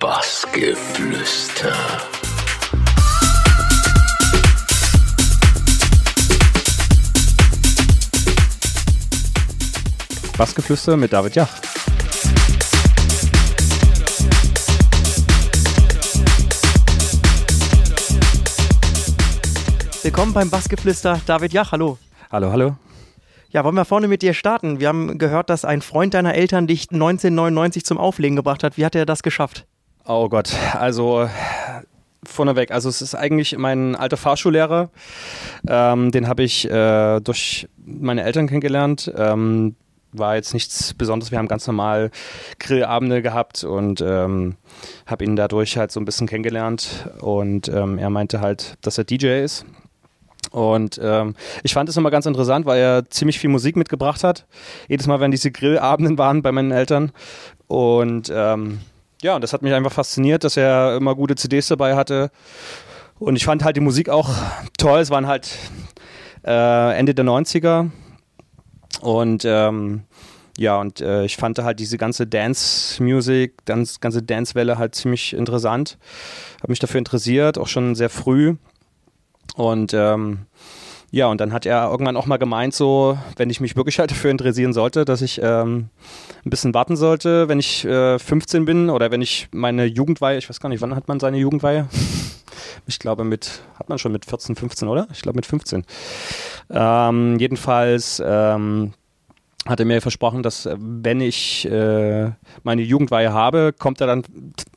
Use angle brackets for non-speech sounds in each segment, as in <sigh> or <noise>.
Bassgeflüster. Bassgeflüster mit David Jach. Willkommen beim Bassgeflüster. David Jach, hallo. Hallo, hallo. Ja, wollen wir vorne mit dir starten? Wir haben gehört, dass ein Freund deiner Eltern dich 1999 zum Auflegen gebracht hat. Wie hat er das geschafft? Oh Gott, also vorneweg, also es ist eigentlich mein alter Fahrschullehrer. Ähm, den habe ich äh, durch meine Eltern kennengelernt. Ähm, war jetzt nichts Besonderes. Wir haben ganz normal Grillabende gehabt und ähm, habe ihn dadurch halt so ein bisschen kennengelernt. Und ähm, er meinte halt, dass er DJ ist und ähm, ich fand es immer ganz interessant, weil er ziemlich viel Musik mitgebracht hat. Jedes Mal, wenn diese Grillabenden waren bei meinen Eltern. Und ähm, ja, und das hat mich einfach fasziniert, dass er immer gute CDs dabei hatte. Und ich fand halt die Musik auch toll. Es waren halt äh, Ende der 90er. Und ähm, ja, und äh, ich fand halt diese ganze Dance-Music, ganze Dance-Welle halt ziemlich interessant. Habe mich dafür interessiert, auch schon sehr früh. Und ähm, ja, und dann hat er irgendwann auch mal gemeint, so, wenn ich mich wirklich halt dafür interessieren sollte, dass ich ähm, ein bisschen warten sollte, wenn ich äh, 15 bin oder wenn ich meine Jugendweihe, ich weiß gar nicht, wann hat man seine Jugendweihe? <laughs> Ich glaube mit, hat man schon mit 14, 15, oder? Ich glaube mit 15. Ähm, jedenfalls ähm, hat er mir versprochen, dass äh, wenn ich äh, meine Jugendweihe habe, kommt er dann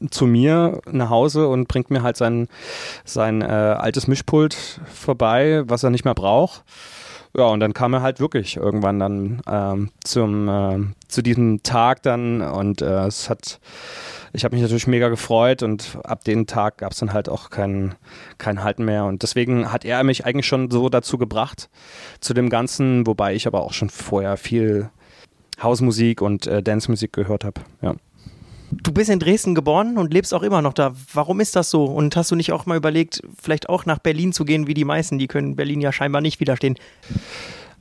zu mir nach Hause und bringt mir halt sein, sein äh, altes Mischpult vorbei, was er nicht mehr braucht. Ja, und dann kam er halt wirklich irgendwann dann ähm, zum, äh, zu diesem Tag dann und äh, es hat ich habe mich natürlich mega gefreut und ab dem Tag gab es dann halt auch kein, kein Halten mehr. Und deswegen hat er mich eigentlich schon so dazu gebracht, zu dem Ganzen, wobei ich aber auch schon vorher viel Hausmusik und äh, Dancemusik gehört habe. Ja. Du bist in Dresden geboren und lebst auch immer noch da. Warum ist das so? Und hast du nicht auch mal überlegt, vielleicht auch nach Berlin zu gehen wie die meisten? Die können Berlin ja scheinbar nicht widerstehen.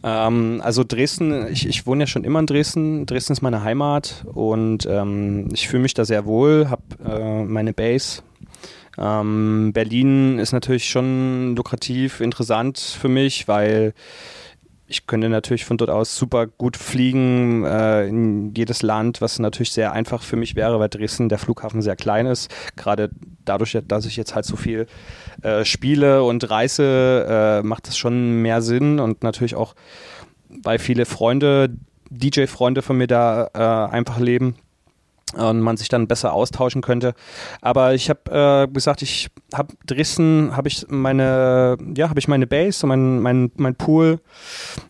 Ähm, also Dresden, ich, ich, wohne ja schon immer in Dresden. Dresden ist meine Heimat und ähm, ich fühle mich da sehr wohl, habe äh, meine Base. Ähm, Berlin ist natürlich schon lukrativ, interessant für mich, weil ich könnte natürlich von dort aus super gut fliegen äh, in jedes Land, was natürlich sehr einfach für mich wäre, weil Dresden der Flughafen sehr klein ist. Gerade dadurch, dass ich jetzt halt so viel äh, spiele und reise, äh, macht das schon mehr Sinn und natürlich auch, weil viele Freunde, DJ-Freunde von mir da äh, einfach leben und man sich dann besser austauschen könnte. Aber ich habe äh, gesagt, ich habe Dresden, habe ich meine, ja, habe ich meine Base, mein, mein, mein Pool.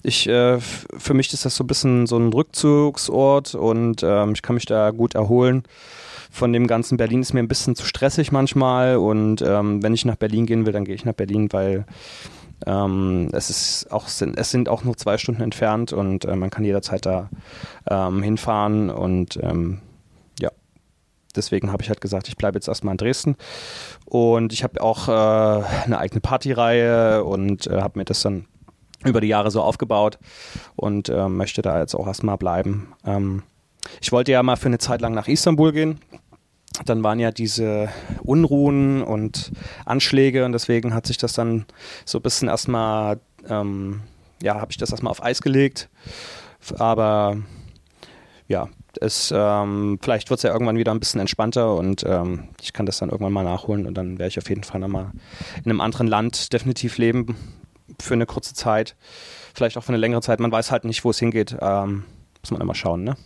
Ich, äh, für mich ist das so ein bisschen so ein Rückzugsort und ähm, ich kann mich da gut erholen. Von dem ganzen Berlin ist mir ein bisschen zu stressig manchmal und ähm, wenn ich nach Berlin gehen will, dann gehe ich nach Berlin, weil ähm, es ist auch es sind auch nur zwei Stunden entfernt und äh, man kann jederzeit da ähm, hinfahren und ähm, deswegen habe ich halt gesagt, ich bleibe jetzt erstmal in Dresden. Und ich habe auch äh, eine eigene Partyreihe und äh, habe mir das dann über die Jahre so aufgebaut und äh, möchte da jetzt auch erstmal bleiben. Ähm, ich wollte ja mal für eine Zeit lang nach Istanbul gehen. Dann waren ja diese Unruhen und Anschläge und deswegen hat sich das dann so ein bisschen erstmal, ähm, ja, habe ich das erstmal auf Eis gelegt. Aber ja, es, ähm, vielleicht wird es ja irgendwann wieder ein bisschen entspannter und ähm, ich kann das dann irgendwann mal nachholen und dann werde ich auf jeden Fall nochmal in einem anderen Land definitiv leben für eine kurze Zeit, vielleicht auch für eine längere Zeit. Man weiß halt nicht, wo es hingeht. Ähm, muss man immer schauen, ne?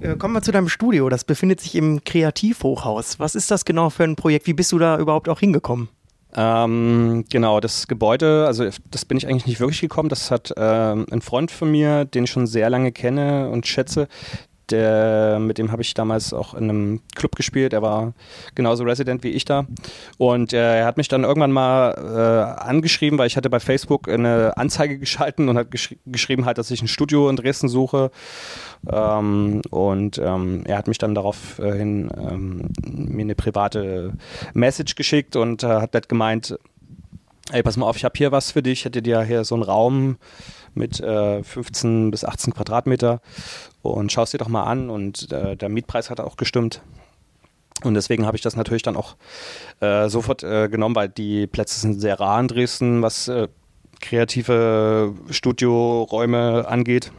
Äh, kommen wir zu deinem Studio. Das befindet sich im Kreativhochhaus. Was ist das genau für ein Projekt? Wie bist du da überhaupt auch hingekommen? Ähm, genau, das Gebäude, also das bin ich eigentlich nicht wirklich gekommen. Das hat ähm, ein Freund von mir, den ich schon sehr lange kenne und schätze, der, mit dem habe ich damals auch in einem Club gespielt. Er war genauso Resident wie ich da. Und äh, er hat mich dann irgendwann mal äh, angeschrieben, weil ich hatte bei Facebook eine Anzeige geschalten und hat gesch geschrieben halt, dass ich ein Studio in Dresden suche. Ähm, und ähm, er hat mich dann daraufhin ähm, mir eine private Message geschickt und äh, hat halt gemeint, ey, pass mal auf, ich habe hier was für dich, ich hätte dir hier so einen Raum mit äh, 15 bis 18 Quadratmeter und schaust dir doch mal an und äh, der Mietpreis hat auch gestimmt. Und deswegen habe ich das natürlich dann auch äh, sofort äh, genommen, weil die Plätze sind sehr rar in Dresden, was äh, kreative Studioräume angeht.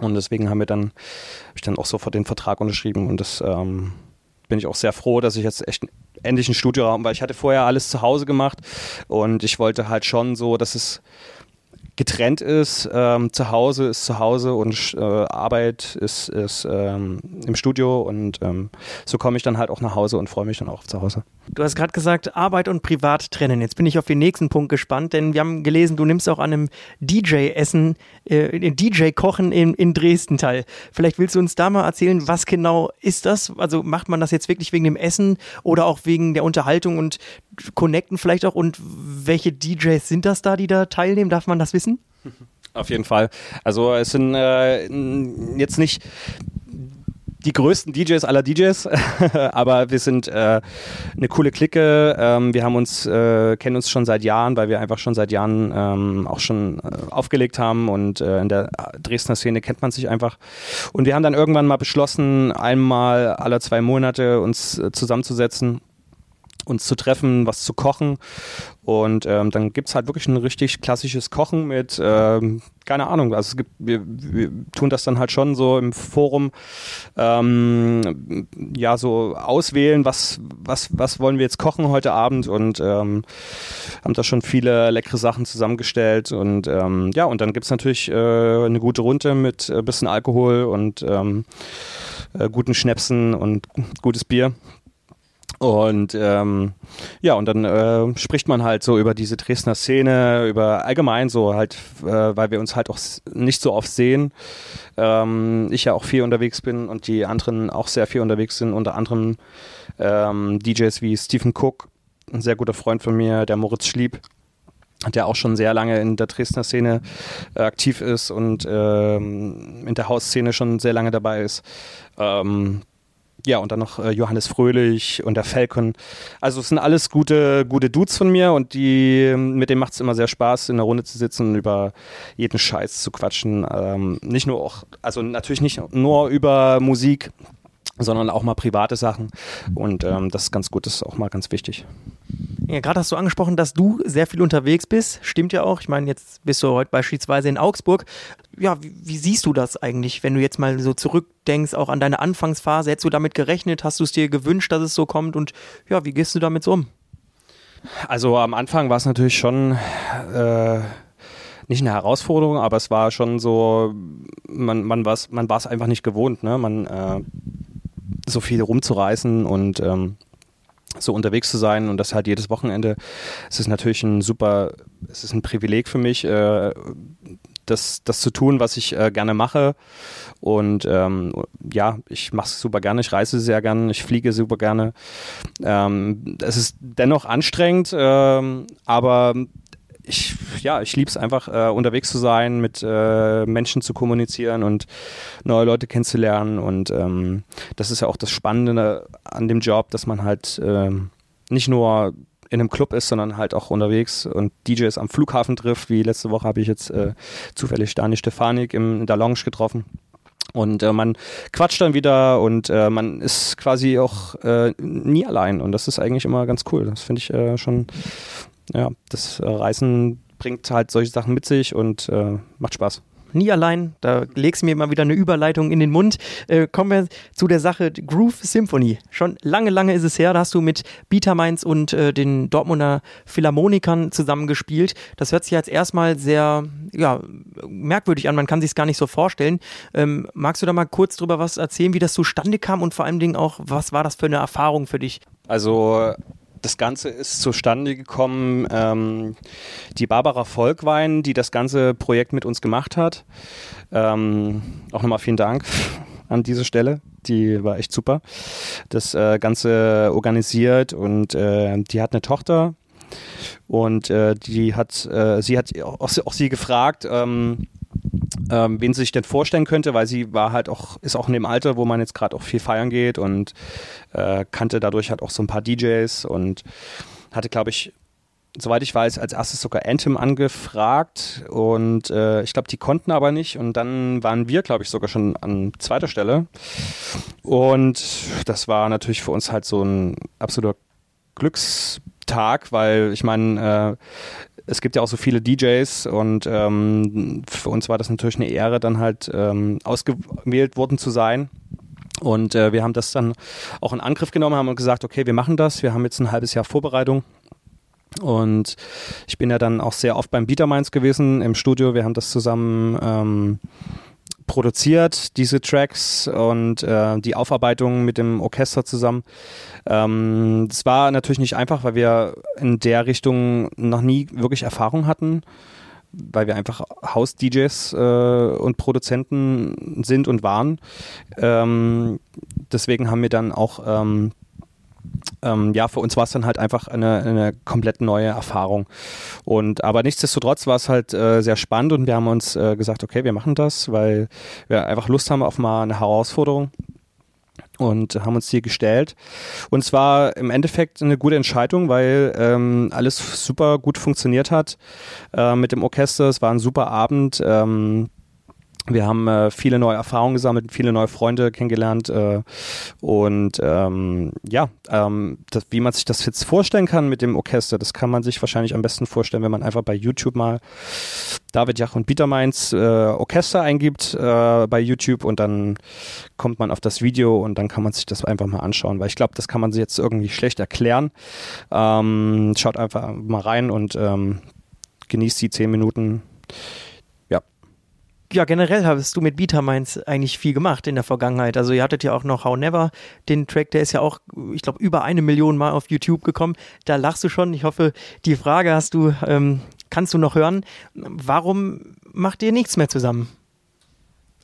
Und deswegen haben wir dann, habe ich dann auch sofort den Vertrag unterschrieben und das ähm, bin ich auch sehr froh, dass ich jetzt echt endlich einen Studioraum, weil ich hatte vorher alles zu Hause gemacht und ich wollte halt schon so, dass es getrennt ist. Ähm, zu Hause ist zu Hause und äh, Arbeit ist, ist ähm, im Studio und ähm, so komme ich dann halt auch nach Hause und freue mich dann auch zu Hause. Du hast gerade gesagt, Arbeit und Privat trennen. Jetzt bin ich auf den nächsten Punkt gespannt, denn wir haben gelesen, du nimmst auch an einem DJ-Essen, äh, DJ-Kochen in, in Dresden teil. Vielleicht willst du uns da mal erzählen, was genau ist das? Also macht man das jetzt wirklich wegen dem Essen oder auch wegen der Unterhaltung und Connecten vielleicht auch? Und welche DJs sind das da, die da teilnehmen? Darf man das wissen? Auf jeden Fall. Also es sind äh, jetzt nicht die größten DJs aller DJs, <laughs> aber wir sind äh, eine coole Clique. Ähm, wir haben uns, äh, kennen uns schon seit Jahren, weil wir einfach schon seit Jahren ähm, auch schon äh, aufgelegt haben und äh, in der Dresdner Szene kennt man sich einfach. Und wir haben dann irgendwann mal beschlossen, einmal alle zwei Monate uns äh, zusammenzusetzen uns zu treffen, was zu kochen. Und ähm, dann gibt es halt wirklich ein richtig klassisches Kochen mit, ähm, keine Ahnung, also es gibt, wir, wir tun das dann halt schon so im Forum, ähm, ja, so auswählen, was, was, was wollen wir jetzt kochen heute Abend und ähm, haben da schon viele leckere Sachen zusammengestellt und ähm, ja, und dann gibt es natürlich äh, eine gute Runde mit ein äh, bisschen Alkohol und ähm, äh, guten Schnäpsen und gutes Bier. Und ähm, ja, und dann äh, spricht man halt so über diese Dresdner Szene, über allgemein so halt, äh, weil wir uns halt auch nicht so oft sehen. Ähm, ich ja auch viel unterwegs bin und die anderen auch sehr viel unterwegs sind, unter anderem ähm, DJs wie Stephen Cook, ein sehr guter Freund von mir, der Moritz Schlieb, der auch schon sehr lange in der Dresdner Szene äh, aktiv ist und ähm, in der Hausszene schon sehr lange dabei ist. Ähm, ja, und dann noch äh, Johannes Fröhlich und der Falcon. Also es sind alles gute, gute Dudes von mir und die, mit denen macht es immer sehr Spaß, in der Runde zu sitzen und über jeden Scheiß zu quatschen. Ähm, nicht nur auch, also natürlich nicht nur über Musik, sondern auch mal private Sachen. Und ähm, das ist ganz gut, das ist auch mal ganz wichtig. Ja, gerade hast du angesprochen, dass du sehr viel unterwegs bist. Stimmt ja auch. Ich meine, jetzt bist du heute beispielsweise in Augsburg. Ja, wie, wie, siehst du das eigentlich, wenn du jetzt mal so zurückdenkst, auch an deine Anfangsphase? Hättest du damit gerechnet? Hast du es dir gewünscht, dass es so kommt? Und ja, wie gehst du damit so um? Also am Anfang war es natürlich schon äh, nicht eine Herausforderung, aber es war schon so, man, man war es man einfach nicht gewohnt, ne? Man äh, so viel rumzureißen und ähm, so unterwegs zu sein und das halt jedes Wochenende. Es ist natürlich ein super, es ist ein Privileg für mich, äh, das, das zu tun, was ich äh, gerne mache. Und ähm, ja, ich mache es super gerne, ich reise sehr gerne, ich fliege super gerne. Ähm, es ist dennoch anstrengend, ähm, aber ich, ja, ich liebe es einfach, äh, unterwegs zu sein, mit äh, Menschen zu kommunizieren und neue Leute kennenzulernen. Und ähm, das ist ja auch das Spannende an dem Job, dass man halt äh, nicht nur in einem Club ist, sondern halt auch unterwegs und DJs am Flughafen trifft. Wie letzte Woche habe ich jetzt äh, zufällig Dani Stefanik im, in der Lounge getroffen. Und äh, man quatscht dann wieder und äh, man ist quasi auch äh, nie allein. Und das ist eigentlich immer ganz cool. Das finde ich äh, schon ja, das Reisen bringt halt solche Sachen mit sich und äh, macht Spaß. Nie allein, da legst du mir immer wieder eine Überleitung in den Mund. Äh, kommen wir zu der Sache Groove Symphony. Schon lange, lange ist es her, da hast du mit Bieter Mainz und äh, den Dortmunder Philharmonikern zusammengespielt. Das hört sich jetzt erstmal sehr ja, merkwürdig an, man kann sich es gar nicht so vorstellen. Ähm, magst du da mal kurz drüber was erzählen, wie das zustande kam und vor allen Dingen auch, was war das für eine Erfahrung für dich? Also das Ganze ist zustande gekommen. Ähm, die Barbara Volkwein, die das ganze Projekt mit uns gemacht hat. Ähm, auch nochmal vielen Dank <laughs> an diese Stelle. Die war echt super. Das äh, Ganze organisiert und äh, die hat eine Tochter und äh, die hat, äh, sie hat auch, auch sie gefragt, ähm, ähm, wen sie sich denn vorstellen könnte, weil sie war halt auch, ist auch in dem Alter, wo man jetzt gerade auch viel feiern geht und äh, kannte dadurch halt auch so ein paar DJs und hatte, glaube ich, soweit ich weiß, als erstes sogar Anthem angefragt und äh, ich glaube, die konnten aber nicht und dann waren wir, glaube ich, sogar schon an zweiter Stelle und das war natürlich für uns halt so ein absoluter Glückstag, weil ich meine, äh, es gibt ja auch so viele DJs und ähm, für uns war das natürlich eine Ehre, dann halt ähm, ausgewählt worden zu sein. Und äh, wir haben das dann auch in Angriff genommen, haben gesagt, okay, wir machen das. Wir haben jetzt ein halbes Jahr Vorbereitung. Und ich bin ja dann auch sehr oft beim Beaterminds gewesen im Studio. Wir haben das zusammen ähm, produziert, diese Tracks und äh, die Aufarbeitung mit dem Orchester zusammen. Ähm, das war natürlich nicht einfach, weil wir in der Richtung noch nie wirklich Erfahrung hatten, weil wir einfach Haus-DJs äh, und Produzenten sind und waren. Ähm, deswegen haben wir dann auch ähm, ähm, ja, für uns war es dann halt einfach eine, eine komplett neue Erfahrung. Und aber nichtsdestotrotz war es halt äh, sehr spannend und wir haben uns äh, gesagt, okay, wir machen das, weil wir einfach Lust haben auf mal eine Herausforderung und haben uns die gestellt. Und zwar im Endeffekt eine gute Entscheidung, weil ähm, alles super gut funktioniert hat äh, mit dem Orchester. Es war ein super Abend. Ähm, wir haben äh, viele neue Erfahrungen gesammelt, viele neue Freunde kennengelernt äh, und ähm, ja, ähm, das, wie man sich das jetzt vorstellen kann mit dem Orchester, das kann man sich wahrscheinlich am besten vorstellen, wenn man einfach bei YouTube mal David Jach und Bietermeins äh, Orchester eingibt äh, bei YouTube und dann kommt man auf das Video und dann kann man sich das einfach mal anschauen, weil ich glaube, das kann man sich jetzt irgendwie schlecht erklären. Ähm, schaut einfach mal rein und ähm, genießt die zehn Minuten ja, generell hast du mit Beta Minds eigentlich viel gemacht in der Vergangenheit. Also ihr hattet ja auch noch How Never, den Track, der ist ja auch, ich glaube, über eine Million Mal auf YouTube gekommen. Da lachst du schon. Ich hoffe, die Frage hast du, ähm, kannst du noch hören. Warum macht ihr nichts mehr zusammen?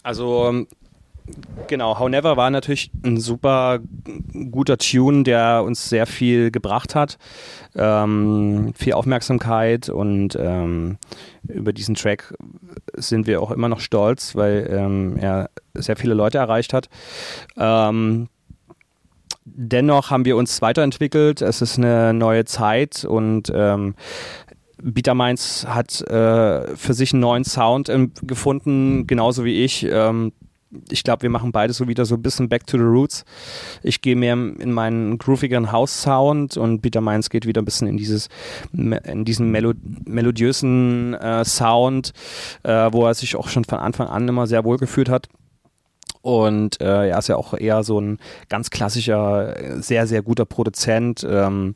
Also ähm, Genau, How Never war natürlich ein super guter Tune, der uns sehr viel gebracht hat. Ähm, viel Aufmerksamkeit und ähm, über diesen Track sind wir auch immer noch stolz, weil ähm, er sehr viele Leute erreicht hat. Ähm, dennoch haben wir uns weiterentwickelt. Es ist eine neue Zeit und ähm, Beater Minds hat äh, für sich einen neuen Sound ähm, gefunden, genauso wie ich. Ähm, ich glaube, wir machen beide so wieder so ein bisschen back to the roots. Ich gehe mehr in meinen groovigeren House-Sound und Peter Mainz geht wieder ein bisschen in dieses, in diesen Melo melodiösen äh, Sound, äh, wo er sich auch schon von Anfang an immer sehr wohl gefühlt hat. Und äh, er ist ja auch eher so ein ganz klassischer, sehr, sehr guter Produzent. Ähm,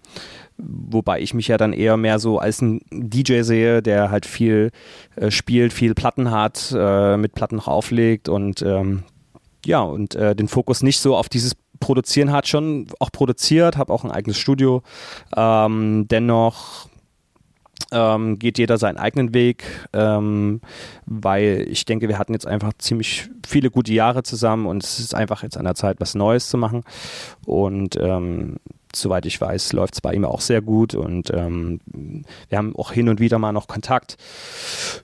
wobei ich mich ja dann eher mehr so als ein DJ sehe, der halt viel äh, spielt, viel Platten hat, äh, mit Platten noch auflegt und ähm, ja, und äh, den Fokus nicht so auf dieses Produzieren hat, schon auch produziert, habe auch ein eigenes Studio. Ähm, dennoch ähm, geht jeder seinen eigenen Weg, ähm, weil ich denke, wir hatten jetzt einfach ziemlich viele gute Jahre zusammen und es ist einfach jetzt an der Zeit, was Neues zu machen. Und ähm, soweit ich weiß, läuft es bei ihm auch sehr gut und ähm, wir haben auch hin und wieder mal noch Kontakt.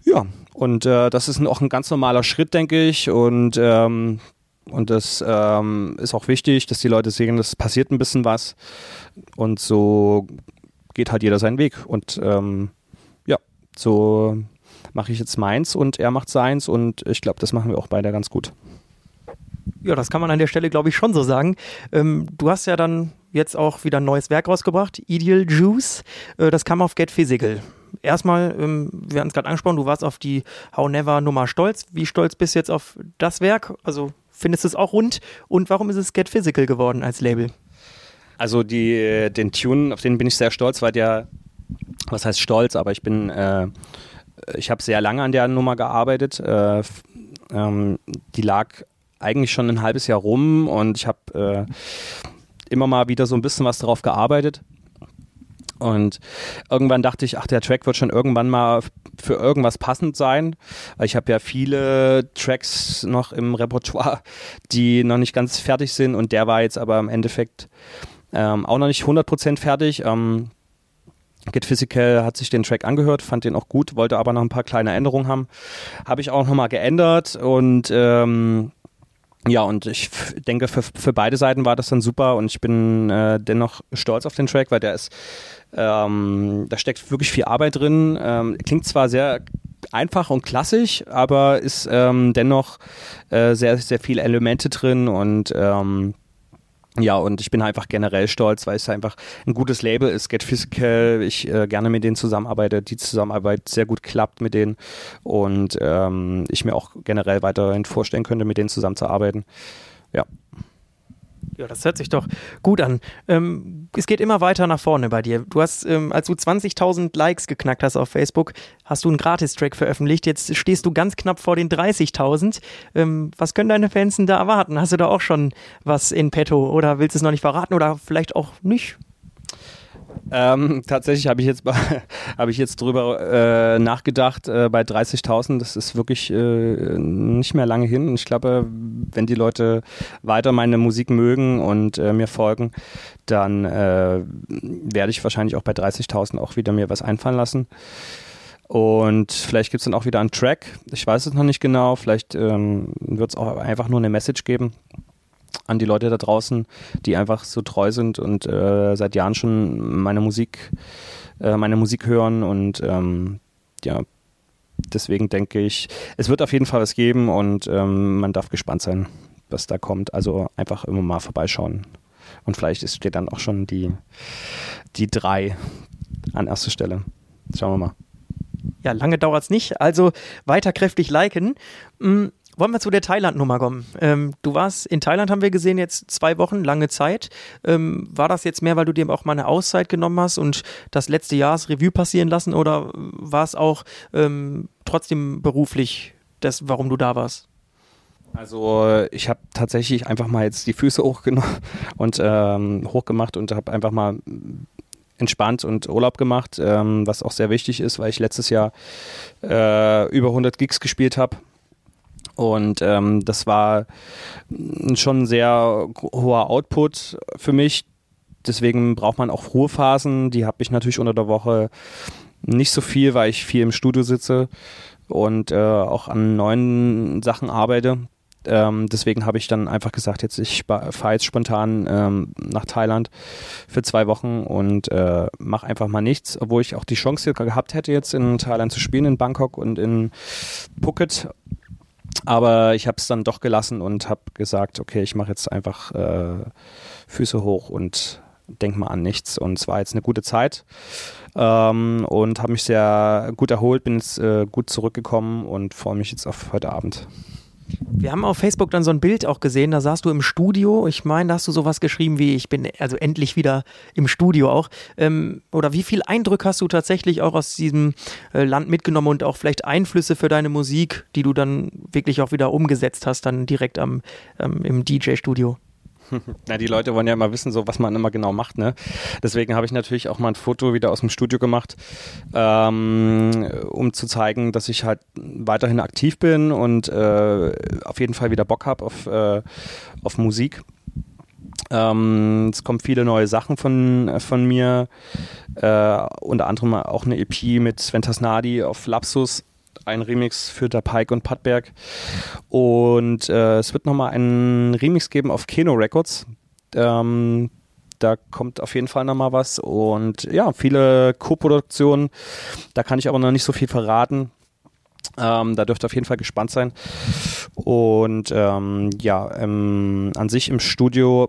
Ja, und äh, das ist auch ein ganz normaler Schritt, denke ich. Und ähm, und das ähm, ist auch wichtig, dass die Leute sehen, es passiert ein bisschen was. Und so geht halt jeder seinen Weg. Und ähm, ja, so mache ich jetzt meins und er macht seins. Und ich glaube, das machen wir auch beide ganz gut. Ja, das kann man an der Stelle, glaube ich, schon so sagen. Ähm, du hast ja dann jetzt auch wieder ein neues Werk rausgebracht, Ideal Juice. Äh, das kam auf Get Physical. Erstmal, ähm, wir hatten es gerade angesprochen, du warst auf die How Never Nummer stolz. Wie stolz bist du jetzt auf das Werk? Also findest du es auch rund? Und warum ist es Get Physical geworden als Label? Also die, den Tune, auf den bin ich sehr stolz, weil der, was heißt stolz, aber ich bin, äh, ich habe sehr lange an der Nummer gearbeitet. Äh, ähm, die lag eigentlich schon ein halbes Jahr rum und ich habe äh, immer mal wieder so ein bisschen was drauf gearbeitet. Und irgendwann dachte ich, ach, der Track wird schon irgendwann mal für irgendwas passend sein. Ich habe ja viele Tracks noch im Repertoire, die noch nicht ganz fertig sind. Und der war jetzt aber im Endeffekt ähm, auch noch nicht 100% fertig. Ähm, Get Physical hat sich den Track angehört, fand den auch gut, wollte aber noch ein paar kleine Änderungen haben. Habe ich auch nochmal geändert und ähm, ja, und ich denke, für, für beide Seiten war das dann super und ich bin äh, dennoch stolz auf den Track, weil der ist, ähm, da steckt wirklich viel Arbeit drin. Ähm, klingt zwar sehr einfach und klassisch, aber ist ähm, dennoch äh, sehr, sehr viele Elemente drin und ähm, ja, und ich bin einfach generell stolz, weil es einfach ein gutes Label ist, Get Physical. Ich äh, gerne mit denen zusammenarbeite, die Zusammenarbeit sehr gut klappt mit denen und ähm, ich mir auch generell weiterhin vorstellen könnte, mit denen zusammenzuarbeiten. Ja. Ja, das hört sich doch gut an. Ähm, es geht immer weiter nach vorne bei dir. Du hast, ähm, als du 20.000 Likes geknackt hast auf Facebook, hast du einen Gratis-Track veröffentlicht. Jetzt stehst du ganz knapp vor den 30.000. Ähm, was können deine Fans denn da erwarten? Hast du da auch schon was in petto oder willst du es noch nicht verraten oder vielleicht auch nicht? Ähm, tatsächlich habe ich jetzt <laughs> ich jetzt drüber äh, nachgedacht äh, bei 30.000. Das ist wirklich äh, nicht mehr lange hin. Ich glaube, wenn die Leute weiter meine Musik mögen und äh, mir folgen, dann äh, werde ich wahrscheinlich auch bei 30.000 auch wieder mir was einfallen lassen. Und vielleicht gibt es dann auch wieder einen Track. Ich weiß es noch nicht genau. Vielleicht ähm, wird es auch einfach nur eine Message geben an die Leute da draußen, die einfach so treu sind und äh, seit Jahren schon meine Musik, äh, meine Musik hören und ähm, ja, deswegen denke ich, es wird auf jeden Fall was geben und ähm, man darf gespannt sein, was da kommt. Also einfach immer mal vorbeischauen. Und vielleicht ist, steht dann auch schon die, die drei an erster Stelle. Schauen wir mal. Ja, lange dauert es nicht. Also weiter kräftig liken. Mhm. Wollen wir zu der Thailand-Nummer kommen? Ähm, du warst in Thailand, haben wir gesehen, jetzt zwei Wochen, lange Zeit. Ähm, war das jetzt mehr, weil du dir auch mal eine Auszeit genommen hast und das letzte Jahr Revue passieren lassen oder war es auch ähm, trotzdem beruflich, das, warum du da warst? Also ich habe tatsächlich einfach mal jetzt die Füße <laughs> hochgenommen und ähm, hochgemacht und habe einfach mal entspannt und Urlaub gemacht, ähm, was auch sehr wichtig ist, weil ich letztes Jahr äh, über 100 Gigs gespielt habe und ähm, das war schon ein sehr hoher Output für mich. Deswegen braucht man auch Ruhephasen. Die habe ich natürlich unter der Woche nicht so viel, weil ich viel im Studio sitze und äh, auch an neuen Sachen arbeite. Ähm, deswegen habe ich dann einfach gesagt, jetzt ich fahre jetzt spontan ähm, nach Thailand für zwei Wochen und äh, mache einfach mal nichts, obwohl ich auch die Chance gehabt hätte, jetzt in Thailand zu spielen, in Bangkok und in Phuket aber ich habe es dann doch gelassen und habe gesagt, okay, ich mache jetzt einfach äh, Füße hoch und denk mal an nichts. Und es war jetzt eine gute Zeit ähm, und habe mich sehr gut erholt, bin jetzt äh, gut zurückgekommen und freue mich jetzt auf heute Abend. Wir haben auf Facebook dann so ein Bild auch gesehen, da saßt du im Studio. Ich meine, da hast du sowas geschrieben wie, ich bin also endlich wieder im Studio auch. Ähm, oder wie viel Eindruck hast du tatsächlich auch aus diesem äh, Land mitgenommen und auch vielleicht Einflüsse für deine Musik, die du dann wirklich auch wieder umgesetzt hast, dann direkt am, ähm, im DJ-Studio? Na, die Leute wollen ja immer wissen, so was man immer genau macht, ne? Deswegen habe ich natürlich auch mal ein Foto wieder aus dem Studio gemacht, ähm, um zu zeigen, dass ich halt weiterhin aktiv bin und äh, auf jeden Fall wieder Bock habe auf, äh, auf Musik. Ähm, es kommen viele neue Sachen von, von mir, äh, unter anderem auch eine EP mit Sven Tasnadi auf Lapsus ein Remix für der Pike und Pattberg. Und äh, es wird nochmal einen Remix geben auf Keno Records. Ähm, da kommt auf jeden Fall nochmal was. Und ja, viele Co-Produktionen. Da kann ich aber noch nicht so viel verraten. Ähm, da dürft ihr auf jeden Fall gespannt sein. Und ähm, ja, ähm, an sich im Studio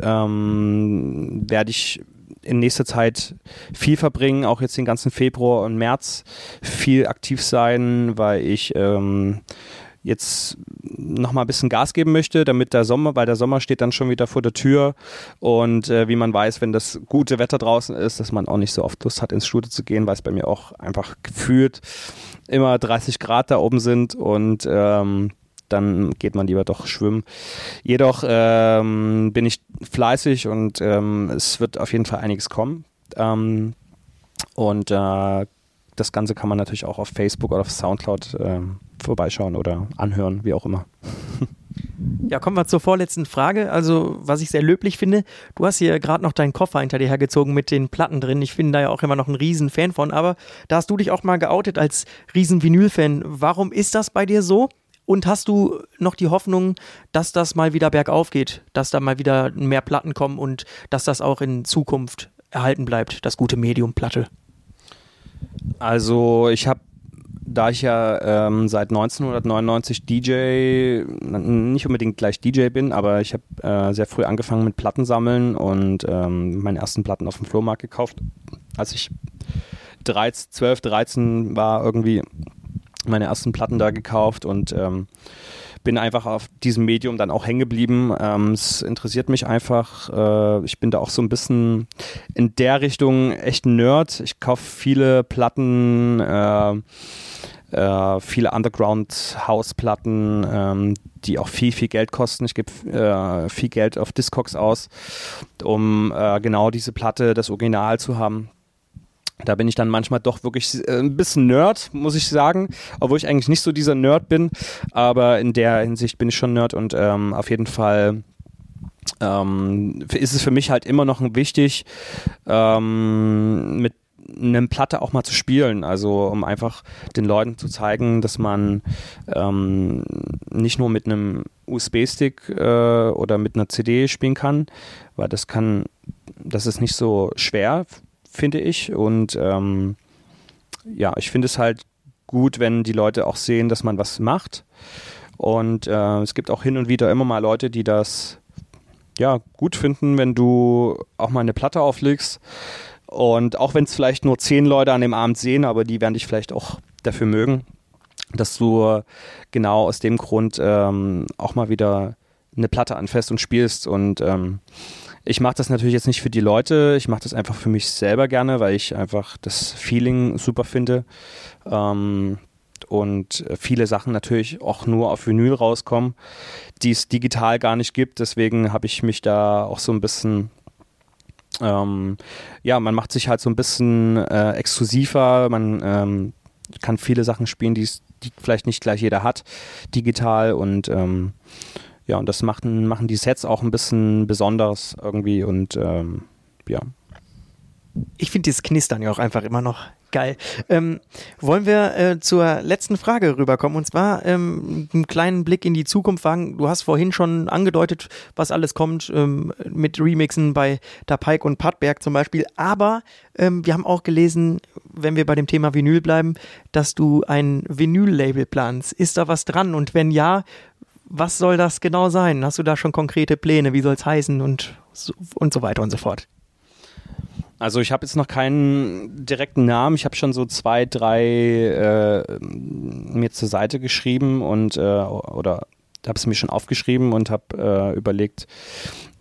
ähm, werde ich in nächster Zeit viel verbringen, auch jetzt den ganzen Februar und März viel aktiv sein, weil ich ähm, jetzt noch mal ein bisschen Gas geben möchte, damit der Sommer, weil der Sommer steht dann schon wieder vor der Tür. Und äh, wie man weiß, wenn das gute Wetter draußen ist, dass man auch nicht so oft Lust hat ins Studio zu gehen, weil es bei mir auch einfach gefühlt immer 30 Grad da oben sind. Und ähm, dann geht man lieber doch schwimmen. Jedoch ähm, bin ich fleißig und ähm, es wird auf jeden Fall einiges kommen. Ähm, und äh, das Ganze kann man natürlich auch auf Facebook oder auf Soundcloud äh, vorbeischauen oder anhören, wie auch immer. Ja, kommen wir zur vorletzten Frage. Also, was ich sehr löblich finde, du hast hier gerade noch deinen Koffer hinter dir hergezogen mit den Platten drin. Ich bin da ja auch immer noch ein Riesen-Fan von, aber da hast du dich auch mal geoutet als Riesen-Vinyl-Fan. Warum ist das bei dir so? Und hast du noch die Hoffnung, dass das mal wieder bergauf geht, dass da mal wieder mehr Platten kommen und dass das auch in Zukunft erhalten bleibt, das gute Medium Platte? Also ich habe da ich ja ähm, seit 1999 DJ, nicht unbedingt gleich DJ bin, aber ich habe äh, sehr früh angefangen mit Plattensammeln und ähm, meine ersten Platten auf dem Flohmarkt gekauft. Als ich 13, 12, 13 war, irgendwie meine ersten Platten da gekauft und ähm, bin einfach auf diesem Medium dann auch hängen geblieben. Ähm, es interessiert mich einfach. Äh, ich bin da auch so ein bisschen in der Richtung echt ein Nerd. Ich kaufe viele Platten, äh, äh, viele Underground-House-Platten, ähm, die auch viel, viel Geld kosten. Ich gebe äh, viel Geld auf Discogs aus, um äh, genau diese Platte, das Original zu haben. Da bin ich dann manchmal doch wirklich äh, ein bisschen Nerd, muss ich sagen, obwohl ich eigentlich nicht so dieser Nerd bin. Aber in der Hinsicht bin ich schon Nerd und ähm, auf jeden Fall ähm, ist es für mich halt immer noch wichtig, ähm, mit einem Platte auch mal zu spielen. Also um einfach den Leuten zu zeigen, dass man ähm, nicht nur mit einem USB-Stick äh, oder mit einer CD spielen kann, weil das kann, das ist nicht so schwer finde ich. Und ähm, ja, ich finde es halt gut, wenn die Leute auch sehen, dass man was macht. Und äh, es gibt auch hin und wieder immer mal Leute, die das ja gut finden, wenn du auch mal eine Platte auflegst. Und auch wenn es vielleicht nur zehn Leute an dem Abend sehen, aber die werden dich vielleicht auch dafür mögen, dass du genau aus dem Grund ähm, auch mal wieder eine Platte anfährst und spielst. Und ähm, ich mache das natürlich jetzt nicht für die Leute, ich mache das einfach für mich selber gerne, weil ich einfach das Feeling super finde. Ähm, und viele Sachen natürlich auch nur auf Vinyl rauskommen, die es digital gar nicht gibt. Deswegen habe ich mich da auch so ein bisschen ähm, ja, man macht sich halt so ein bisschen äh, exklusiver, man ähm, kann viele Sachen spielen, die vielleicht nicht gleich jeder hat, digital und ähm, ja, und das machen, machen die Sets auch ein bisschen besonders irgendwie und ähm, ja. Ich finde dieses Knistern ja auch einfach immer noch geil. Ähm, wollen wir äh, zur letzten Frage rüberkommen und zwar ähm, einen kleinen Blick in die Zukunft wagen. Du hast vorhin schon angedeutet, was alles kommt ähm, mit Remixen bei Da Pike und Padberg zum Beispiel. Aber ähm, wir haben auch gelesen, wenn wir bei dem Thema Vinyl bleiben, dass du ein Vinyl-Label planst. Ist da was dran? Und wenn ja, was soll das genau sein? Hast du da schon konkrete Pläne? Wie soll es heißen und so, und so weiter und so fort? Also ich habe jetzt noch keinen direkten Namen. Ich habe schon so zwei, drei äh, mir zur Seite geschrieben und äh, oder habe es mir schon aufgeschrieben und habe äh, überlegt,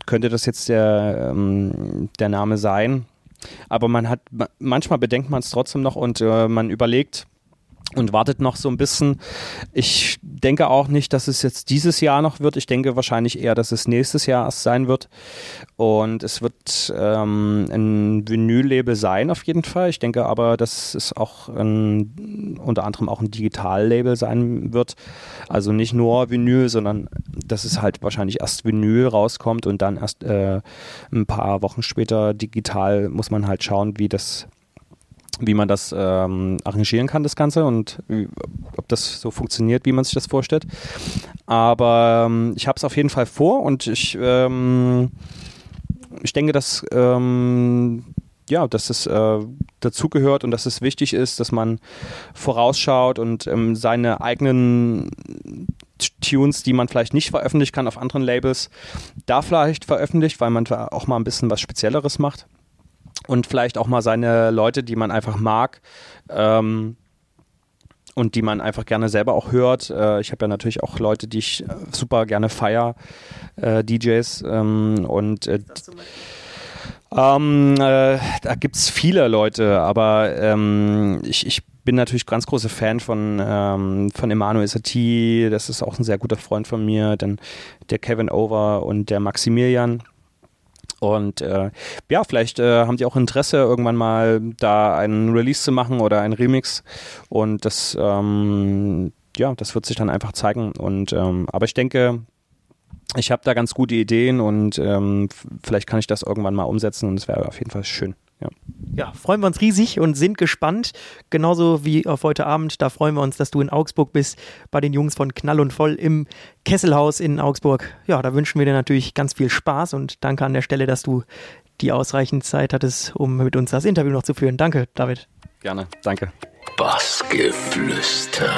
könnte das jetzt der, ähm, der Name sein? Aber man hat manchmal bedenkt man es trotzdem noch und äh, man überlegt, und wartet noch so ein bisschen. Ich denke auch nicht, dass es jetzt dieses Jahr noch wird. Ich denke wahrscheinlich eher, dass es nächstes Jahr erst sein wird. Und es wird ähm, ein Vinyl-Label sein auf jeden Fall. Ich denke aber, dass es auch ein, unter anderem auch ein Digital-Label sein wird. Also nicht nur Vinyl, sondern dass es halt wahrscheinlich erst Vinyl rauskommt und dann erst äh, ein paar Wochen später digital muss man halt schauen, wie das wie man das ähm, arrangieren kann, das Ganze und wie, ob das so funktioniert, wie man sich das vorstellt. Aber ähm, ich habe es auf jeden Fall vor und ich, ähm, ich denke, dass, ähm, ja, dass es äh, dazugehört und dass es wichtig ist, dass man vorausschaut und ähm, seine eigenen Tunes, die man vielleicht nicht veröffentlichen kann auf anderen Labels, da vielleicht veröffentlicht, weil man auch mal ein bisschen was Spezielleres macht und vielleicht auch mal seine Leute, die man einfach mag ähm, und die man einfach gerne selber auch hört. Äh, ich habe ja natürlich auch Leute, die ich äh, super gerne feier, äh, DJs ähm, und äh, ähm, äh, da gibt es viele Leute, aber ähm, ich, ich bin natürlich ganz großer Fan von, ähm, von Emanuel Satie, das ist auch ein sehr guter Freund von mir, dann der Kevin Over und der Maximilian. Und äh, ja, vielleicht äh, haben die auch Interesse, irgendwann mal da einen Release zu machen oder einen Remix. Und das, ähm, ja, das wird sich dann einfach zeigen. Und ähm, aber ich denke, ich habe da ganz gute Ideen und ähm, vielleicht kann ich das irgendwann mal umsetzen und es wäre auf jeden Fall schön. Ja. ja, freuen wir uns riesig und sind gespannt. Genauso wie auf heute Abend. Da freuen wir uns, dass du in Augsburg bist, bei den Jungs von Knall und Voll im Kesselhaus in Augsburg. Ja, da wünschen wir dir natürlich ganz viel Spaß und danke an der Stelle, dass du die ausreichend Zeit hattest, um mit uns das Interview noch zu führen. Danke, David. Gerne, danke. Bassgeflüster.